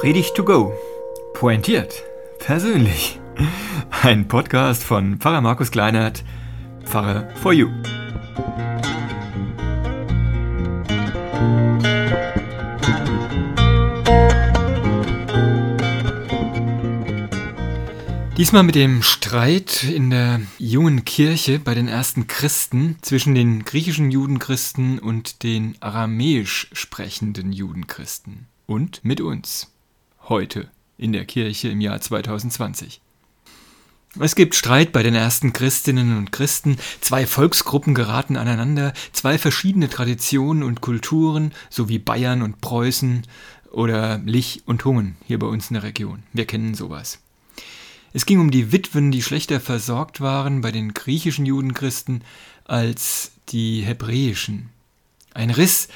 Predigt to go. Pointiert. Persönlich. Ein Podcast von Pfarrer Markus Kleinert, Pfarrer for You. Diesmal mit dem Streit in der jungen Kirche bei den ersten Christen zwischen den griechischen Judenchristen und den aramäisch sprechenden Judenchristen. Und mit uns. Heute in der Kirche im Jahr 2020. Es gibt Streit bei den ersten Christinnen und Christen, zwei Volksgruppen geraten aneinander, zwei verschiedene Traditionen und Kulturen, so wie Bayern und Preußen oder Lich und Hungen hier bei uns in der Region. Wir kennen sowas. Es ging um die Witwen, die schlechter versorgt waren bei den griechischen Judenchristen als die hebräischen. Ein Riss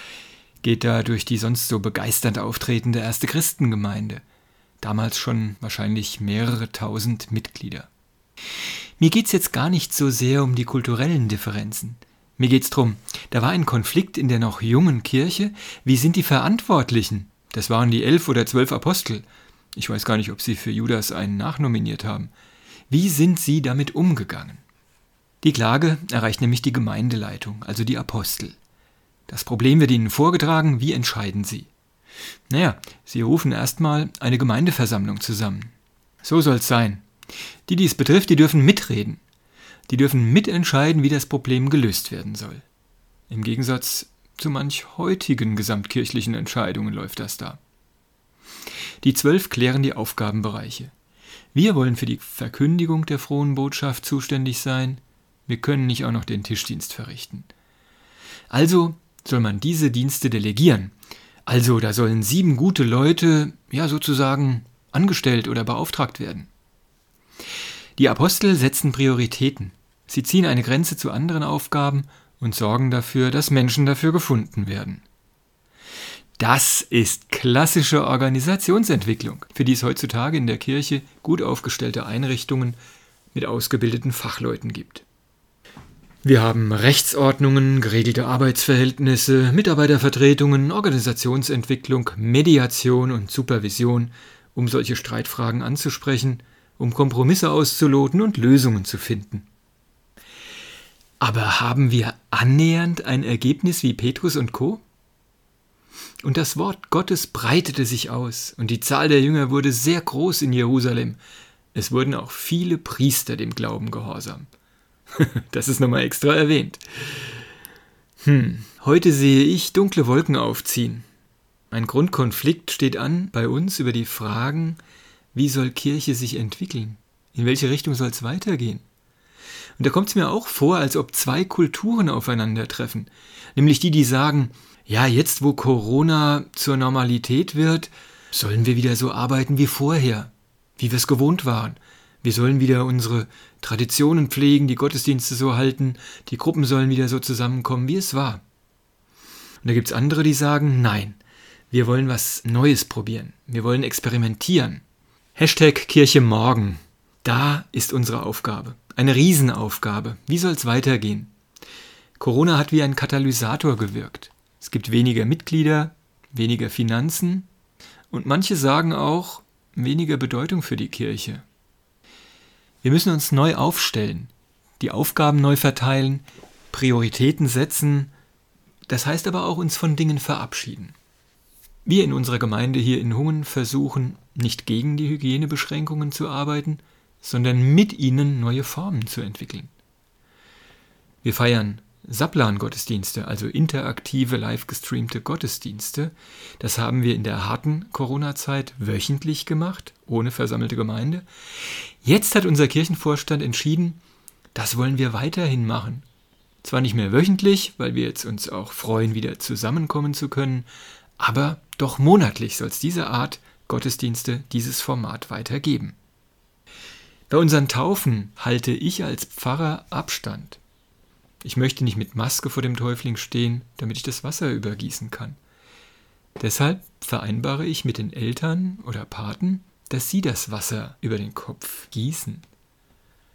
geht da durch die sonst so begeisternd auftretende erste Christengemeinde, damals schon wahrscheinlich mehrere tausend Mitglieder. Mir geht's jetzt gar nicht so sehr um die kulturellen Differenzen. Mir geht's drum, da war ein Konflikt in der noch jungen Kirche, wie sind die Verantwortlichen? Das waren die elf oder zwölf Apostel, ich weiß gar nicht, ob sie für Judas einen nachnominiert haben. Wie sind sie damit umgegangen? Die Klage erreicht nämlich die Gemeindeleitung, also die Apostel. Das Problem wird ihnen vorgetragen, wie entscheiden sie? Naja, sie rufen erstmal eine Gemeindeversammlung zusammen. So soll's sein. Die, die es betrifft, die dürfen mitreden. Die dürfen mitentscheiden, wie das Problem gelöst werden soll. Im Gegensatz zu manch heutigen gesamtkirchlichen Entscheidungen läuft das da. Die zwölf klären die Aufgabenbereiche. Wir wollen für die Verkündigung der frohen Botschaft zuständig sein. Wir können nicht auch noch den Tischdienst verrichten. Also soll man diese Dienste delegieren. Also da sollen sieben gute Leute, ja sozusagen, angestellt oder beauftragt werden. Die Apostel setzen Prioritäten. Sie ziehen eine Grenze zu anderen Aufgaben und sorgen dafür, dass Menschen dafür gefunden werden. Das ist klassische Organisationsentwicklung, für die es heutzutage in der Kirche gut aufgestellte Einrichtungen mit ausgebildeten Fachleuten gibt. Wir haben Rechtsordnungen, geregelte Arbeitsverhältnisse, Mitarbeitervertretungen, Organisationsentwicklung, Mediation und Supervision, um solche Streitfragen anzusprechen, um Kompromisse auszuloten und Lösungen zu finden. Aber haben wir annähernd ein Ergebnis wie Petrus und Co? Und das Wort Gottes breitete sich aus, und die Zahl der Jünger wurde sehr groß in Jerusalem. Es wurden auch viele Priester dem Glauben gehorsam. das ist nochmal extra erwähnt. Hm, heute sehe ich dunkle Wolken aufziehen. Ein Grundkonflikt steht an bei uns über die Fragen, wie soll Kirche sich entwickeln? In welche Richtung soll es weitergehen? Und da kommt es mir auch vor, als ob zwei Kulturen aufeinandertreffen. Nämlich die, die sagen, ja, jetzt wo Corona zur Normalität wird, sollen wir wieder so arbeiten wie vorher, wie wir es gewohnt waren. Wir sollen wieder unsere Traditionen pflegen, die Gottesdienste so halten, die Gruppen sollen wieder so zusammenkommen, wie es war. Und da gibt es andere, die sagen, nein, wir wollen was Neues probieren, wir wollen experimentieren. Hashtag Kirche morgen. Da ist unsere Aufgabe. Eine Riesenaufgabe. Wie soll es weitergehen? Corona hat wie ein Katalysator gewirkt. Es gibt weniger Mitglieder, weniger Finanzen und manche sagen auch weniger Bedeutung für die Kirche. Wir müssen uns neu aufstellen, die Aufgaben neu verteilen, Prioritäten setzen, das heißt aber auch uns von Dingen verabschieden. Wir in unserer Gemeinde hier in Hungen versuchen nicht gegen die Hygienebeschränkungen zu arbeiten, sondern mit ihnen neue Formen zu entwickeln. Wir feiern Saplan-Gottesdienste, also interaktive, live gestreamte Gottesdienste. Das haben wir in der harten Corona-Zeit wöchentlich gemacht, ohne versammelte Gemeinde. Jetzt hat unser Kirchenvorstand entschieden, das wollen wir weiterhin machen. Zwar nicht mehr wöchentlich, weil wir jetzt uns auch freuen, wieder zusammenkommen zu können, aber doch monatlich soll es diese Art Gottesdienste, dieses Format weitergeben. Bei unseren Taufen halte ich als Pfarrer Abstand. Ich möchte nicht mit Maske vor dem Täufling stehen, damit ich das Wasser übergießen kann. Deshalb vereinbare ich mit den Eltern oder Paten, dass sie das Wasser über den Kopf gießen.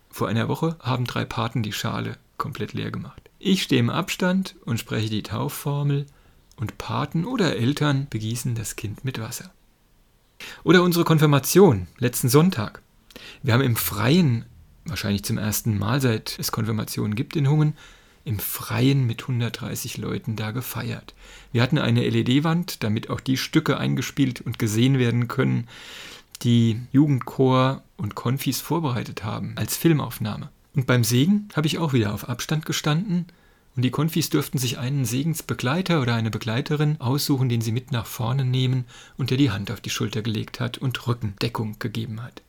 Vor einer Woche haben drei Paten die Schale komplett leer gemacht. Ich stehe im Abstand und spreche die Taufformel und Paten oder Eltern begießen das Kind mit Wasser. Oder unsere Konfirmation letzten Sonntag. Wir haben im Freien, wahrscheinlich zum ersten Mal seit es Konfirmationen gibt in Hungen, im Freien mit 130 Leuten da gefeiert. Wir hatten eine LED-Wand, damit auch die Stücke eingespielt und gesehen werden können, die Jugendchor und Konfis vorbereitet haben als Filmaufnahme. Und beim Segen habe ich auch wieder auf Abstand gestanden und die Konfis durften sich einen Segensbegleiter oder eine Begleiterin aussuchen, den sie mit nach vorne nehmen und der die Hand auf die Schulter gelegt hat und Rückendeckung gegeben hat.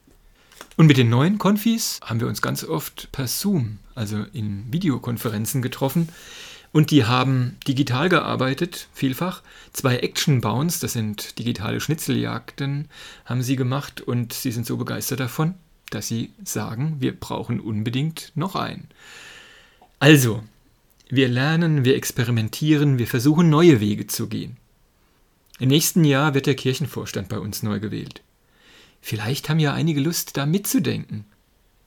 Und mit den neuen Konfis haben wir uns ganz oft per Zoom, also in Videokonferenzen getroffen. Und die haben digital gearbeitet, vielfach. Zwei Action-Bounds, das sind digitale Schnitzeljagden, haben sie gemacht und sie sind so begeistert davon, dass sie sagen, wir brauchen unbedingt noch einen. Also, wir lernen, wir experimentieren, wir versuchen neue Wege zu gehen. Im nächsten Jahr wird der Kirchenvorstand bei uns neu gewählt. Vielleicht haben ja einige Lust, da mitzudenken.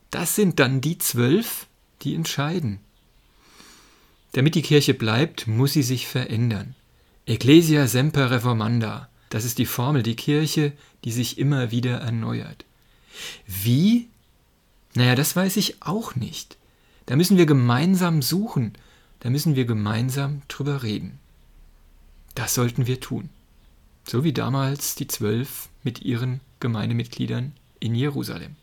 Das sind dann die zwölf, die entscheiden. Damit die Kirche bleibt, muss sie sich verändern. Ecclesia semper reformanda. Das ist die Formel, die Kirche, die sich immer wieder erneuert. Wie? Naja, das weiß ich auch nicht. Da müssen wir gemeinsam suchen, da müssen wir gemeinsam drüber reden. Das sollten wir tun. So wie damals die Zwölf mit ihren Gemeindemitgliedern in Jerusalem.